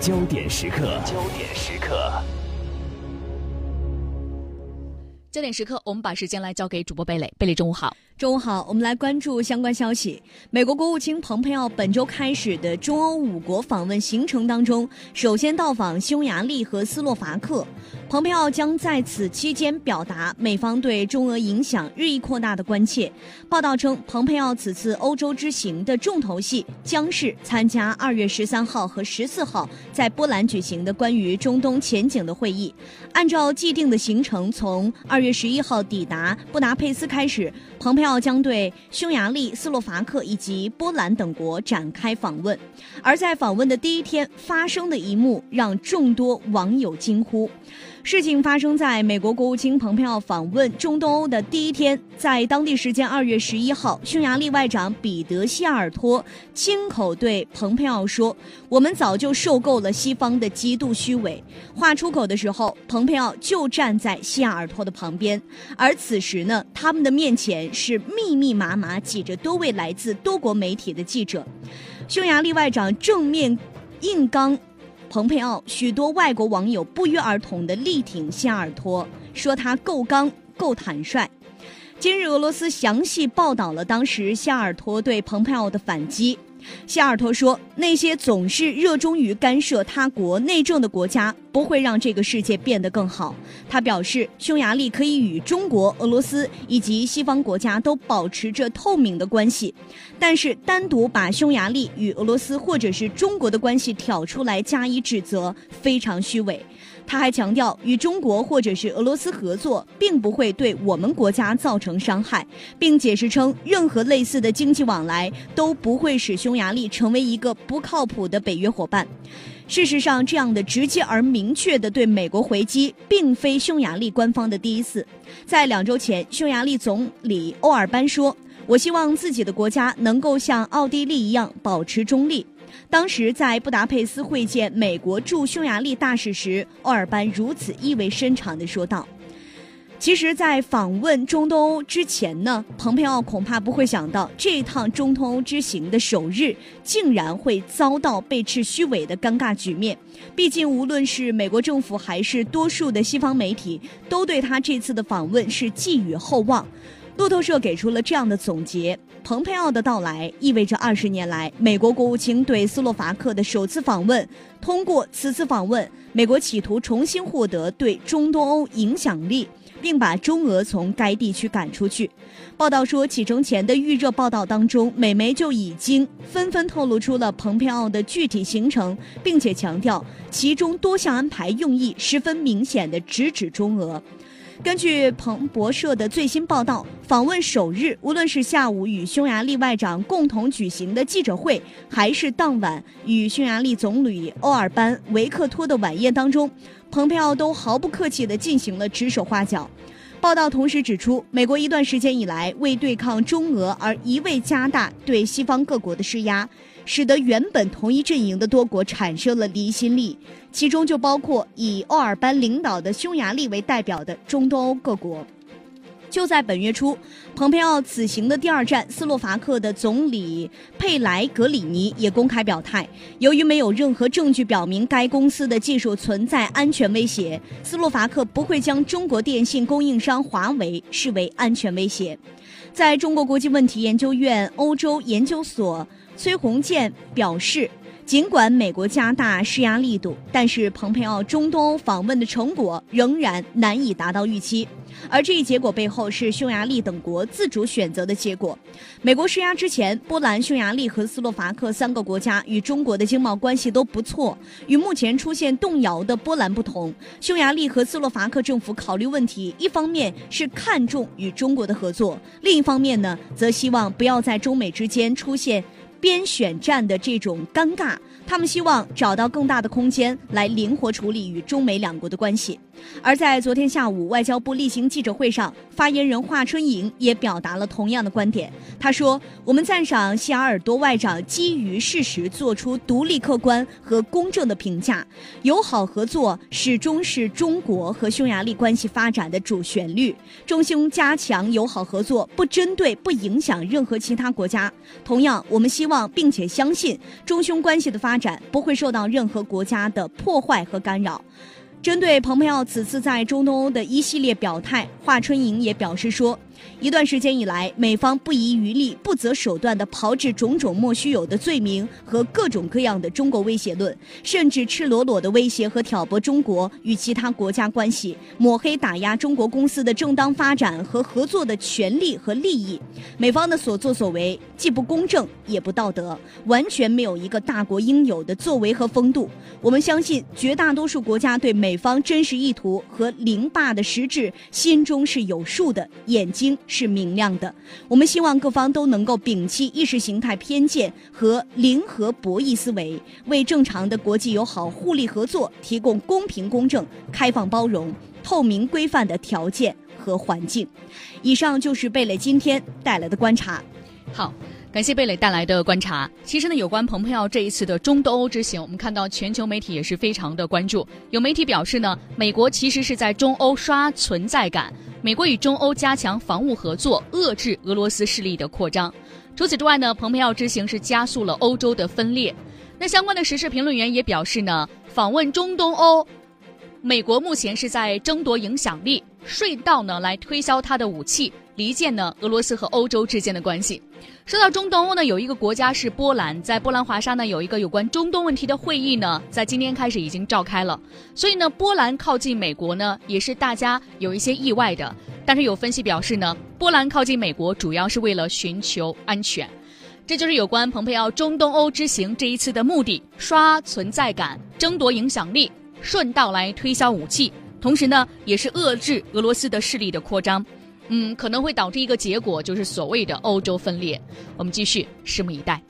焦点时刻，焦点时刻。焦点时刻，我们把时间来交给主播贝蕾。贝蕾，中午好。中午好，我们来关注相关消息。美国国务卿蓬佩奥本周开始的中欧五国访问行程当中，首先到访匈牙利和斯洛伐克。蓬佩奥将在此期间表达美方对中俄影响日益扩大的关切。报道称，蓬佩奥此次欧洲之行的重头戏将是参加二月十三号和十四号在波兰举行的关于中东前景的会议。按照既定的行程，从二月十一号抵达布达佩斯开始，蓬佩奥。将对匈牙利、斯洛伐克以及波兰等国展开访问，而在访问的第一天发生的一幕让众多网友惊呼。事情发生在美国国务卿蓬佩奥访问中东欧的第一天，在当地时间二月十一号，匈牙利外长彼得·西尔托亲口对蓬佩奥说：“我们早就受够了西方的极度虚伪。”话出口的时候，蓬佩奥就站在西尔托的旁边，而此时呢，他们的面前是密密麻麻挤着多位来自多国媒体的记者。匈牙利外长正面硬刚。蓬佩奥许多外国网友不约而同的力挺夏尔托，说他够刚、够坦率。今日俄罗斯详细报道了当时夏尔托对蓬佩奥的反击。谢尔托说：“那些总是热衷于干涉他国内政的国家，不会让这个世界变得更好。”他表示，匈牙利可以与中国、俄罗斯以及西方国家都保持着透明的关系，但是单独把匈牙利与俄罗斯或者是中国的关系挑出来加以指责，非常虚伪。他还强调，与中国或者是俄罗斯合作，并不会对我们国家造成伤害，并解释称，任何类似的经济往来都不会使匈牙利成为一个不靠谱的北约伙伴。事实上，这样的直接而明确的对美国回击，并非匈牙利官方的第一次。在两周前，匈牙利总理欧尔班说：“我希望自己的国家能够像奥地利一样保持中立。”当时在布达佩斯会见美国驻匈牙利大使时，欧尔班如此意味深长地说道：“其实，在访问中东欧之前呢，蓬佩奥恐怕不会想到这趟中东欧之行的首日，竟然会遭到被斥虚伪的尴尬局面。毕竟，无论是美国政府还是多数的西方媒体，都对他这次的访问是寄予厚望。”路透社给出了这样的总结：蓬佩奥的到来意味着二十年来美国国务卿对斯洛伐克的首次访问。通过此次访问，美国企图重新获得对中东欧影响力，并把中俄从该地区赶出去。报道说，启程前的预热报道当中，美媒就已经纷纷透露出了蓬佩奥的具体行程，并且强调其中多项安排用意十分明显的直指中俄。根据彭博社的最新报道，访问首日，无论是下午与匈牙利外长共同举行的记者会，还是当晚与匈牙利总理欧尔班、维克托的晚宴当中，蓬佩奥都毫不客气地进行了指手画脚。报道同时指出，美国一段时间以来为对抗中俄而一味加大对西方各国的施压。使得原本同一阵营的多国产生了离心力，其中就包括以奥尔班领导的匈牙利为代表的中东欧各国。就在本月初，蓬佩奥此行的第二站斯洛伐克的总理佩莱格里尼也公开表态，由于没有任何证据表明该公司的技术存在安全威胁，斯洛伐克不会将中国电信供应商华为视为安全威胁。在中国国际问题研究院欧洲研究所。崔洪建表示，尽管美国加大施压力度，但是蓬佩奥中东访问的成果仍然难以达到预期。而这一结果背后是匈牙利等国自主选择的结果。美国施压之前，波兰、匈牙利和斯洛伐克三个国家与中国的经贸关系都不错。与目前出现动摇的波兰不同，匈牙利和斯洛伐克政府考虑问题，一方面是看重与中国的合作，另一方面呢，则希望不要在中美之间出现。边选战的这种尴尬，他们希望找到更大的空间来灵活处理与中美两国的关系。而在昨天下午，外交部例行记者会上，发言人华春莹也表达了同样的观点。他说：“我们赞赏希尔多外长基于事实做出独立、客观和公正的评价。友好合作始终是中国和匈牙利关系发展的主旋律。中匈加强友好合作，不针对、不影响任何其他国家。同样，我们希望并且相信中匈关系的发展不会受到任何国家的破坏和干扰。”针对蓬佩奥此次在中东欧的一系列表态，华春莹也表示说。一段时间以来，美方不遗余力、不择手段地炮制种种莫须有的罪名和各种各样的中国威胁论，甚至赤裸裸地威胁和挑拨中国与其他国家关系，抹黑打压中国公司的正当发展和合作的权利和利益。美方的所作所为既不公正也不道德，完全没有一个大国应有的作为和风度。我们相信，绝大多数国家对美方真实意图和凌霸的实质心中是有数的，眼睛。是明亮的。我们希望各方都能够摒弃意识形态偏见和零和博弈思维，为正常的国际友好互利合作提供公平、公正、开放、包容、透明、规范的条件和环境。以上就是贝蕾今天带来的观察。好，感谢贝蕾带来的观察。其实呢，有关蓬佩奥这一次的中东欧之行，我们看到全球媒体也是非常的关注。有媒体表示呢，美国其实是在中欧刷存在感。美国与中欧加强防务合作，遏制俄罗斯势力的扩张。除此之外呢，蓬佩奥之行是加速了欧洲的分裂。那相关的时事评论员也表示呢，访问中东欧，美国目前是在争夺影响力，顺道呢来推销他的武器。离间呢俄罗斯和欧洲之间的关系。说到中东欧呢，有一个国家是波兰，在波兰华沙呢有一个有关中东问题的会议呢，在今天开始已经召开了。所以呢，波兰靠近美国呢，也是大家有一些意外的。但是有分析表示呢，波兰靠近美国主要是为了寻求安全。这就是有关蓬佩奥中东欧之行这一次的目的：刷存在感，争夺影响力，顺道来推销武器，同时呢，也是遏制俄罗斯的势力的扩张。嗯，可能会导致一个结果，就是所谓的欧洲分裂。我们继续拭目以待。